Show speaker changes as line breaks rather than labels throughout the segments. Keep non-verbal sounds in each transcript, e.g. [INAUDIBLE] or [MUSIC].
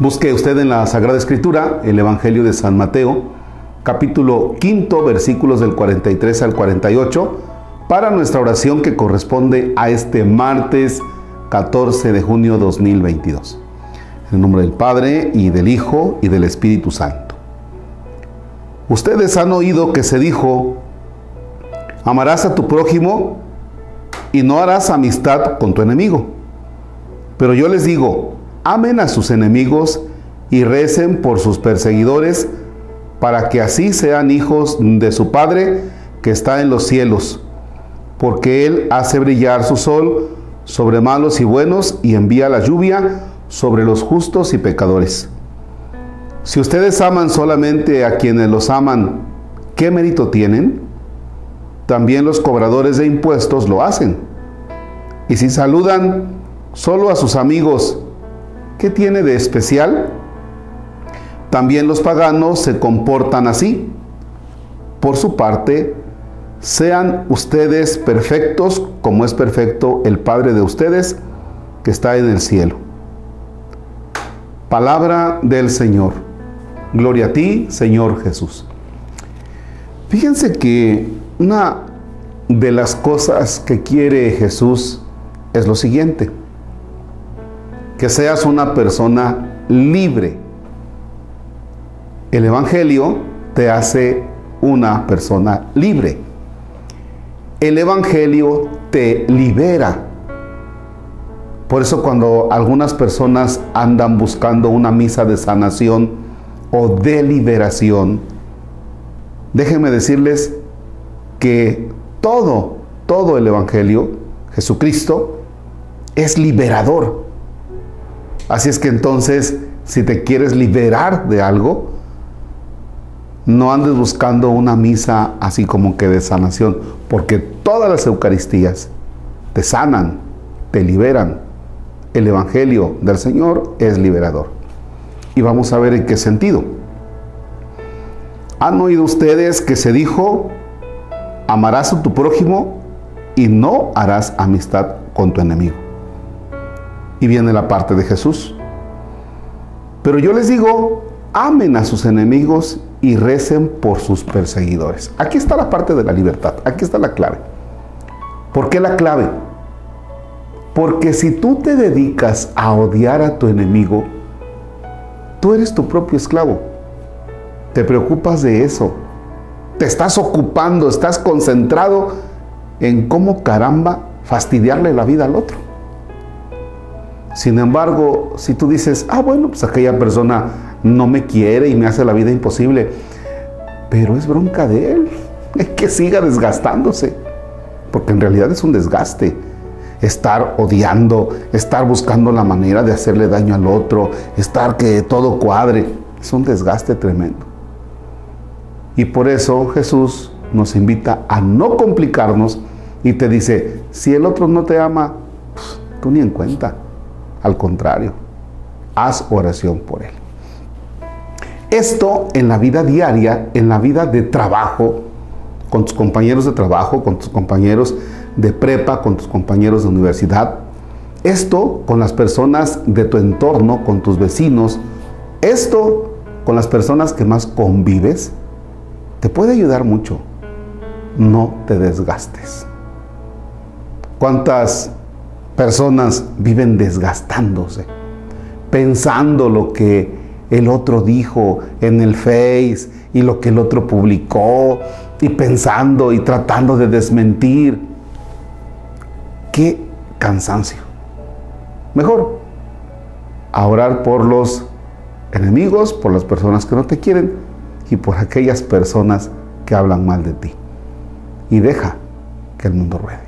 Busque usted en la Sagrada Escritura el Evangelio de San Mateo, capítulo quinto, versículos del 43 al 48, para nuestra oración que corresponde a este martes 14 de junio 2022. En el nombre del Padre y del Hijo y del Espíritu Santo. Ustedes han oído que se dijo, amarás a tu prójimo y no harás amistad con tu enemigo. Pero yo les digo, amen a sus enemigos y recen por sus perseguidores, para que así sean hijos de su Padre que está en los cielos, porque Él hace brillar su sol sobre malos y buenos y envía la lluvia sobre los justos y pecadores. Si ustedes aman solamente a quienes los aman, ¿qué mérito tienen? También los cobradores de impuestos lo hacen. Y si saludan solo a sus amigos, ¿qué tiene de especial? También los paganos se comportan así. Por su parte, sean ustedes perfectos como es perfecto el Padre de ustedes que está en el cielo. Palabra del Señor. Gloria a ti, Señor Jesús. Fíjense que una de las cosas que quiere Jesús es lo siguiente que seas una persona libre. El Evangelio te hace una persona libre. El Evangelio te libera. Por eso cuando algunas personas andan buscando una misa de sanación o de liberación, déjenme decirles que todo, todo el Evangelio, Jesucristo, es liberador. Así es que entonces, si te quieres liberar de algo, no andes buscando una misa así como que de sanación, porque todas las Eucaristías te sanan, te liberan. El Evangelio del Señor es liberador. Y vamos a ver en qué sentido. ¿Han oído ustedes que se dijo, amarás a tu prójimo y no harás amistad con tu enemigo? Y viene la parte de Jesús. Pero yo les digo, amen a sus enemigos y recen por sus perseguidores. Aquí está la parte de la libertad, aquí está la clave. ¿Por qué la clave? Porque si tú te dedicas a odiar a tu enemigo, tú eres tu propio esclavo. Te preocupas de eso. Te estás ocupando, estás concentrado en cómo caramba fastidiarle la vida al otro. Sin embargo, si tú dices, ah, bueno, pues aquella persona no me quiere y me hace la vida imposible, pero es bronca de él, [LAUGHS] es que siga desgastándose, porque en realidad es un desgaste. Estar odiando, estar buscando la manera de hacerle daño al otro, estar que todo cuadre, es un desgaste tremendo. Y por eso Jesús nos invita a no complicarnos y te dice, si el otro no te ama, pues, tú ni en cuenta. Al contrario, haz oración por él. Esto en la vida diaria, en la vida de trabajo, con tus compañeros de trabajo, con tus compañeros de prepa, con tus compañeros de universidad. Esto con las personas de tu entorno, con tus vecinos. Esto con las personas que más convives. Te puede ayudar mucho. No te desgastes. ¿Cuántas personas viven desgastándose, pensando lo que el otro dijo en el Face y lo que el otro publicó y pensando y tratando de desmentir. Qué cansancio. Mejor a orar por los enemigos, por las personas que no te quieren y por aquellas personas que hablan mal de ti. Y deja que el mundo ruede.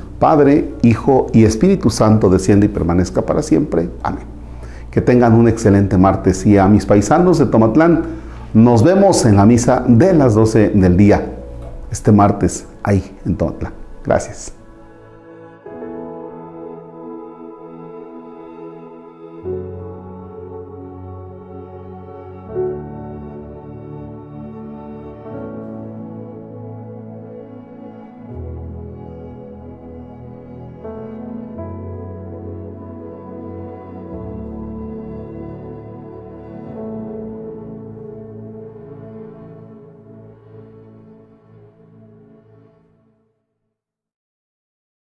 Padre, Hijo y Espíritu Santo desciende y permanezca para siempre. Amén. Que tengan un excelente martes y a mis paisanos de Tomatlán Nos vemos en la misa de las 12 del día, este martes, ahí en Totla. Gracias.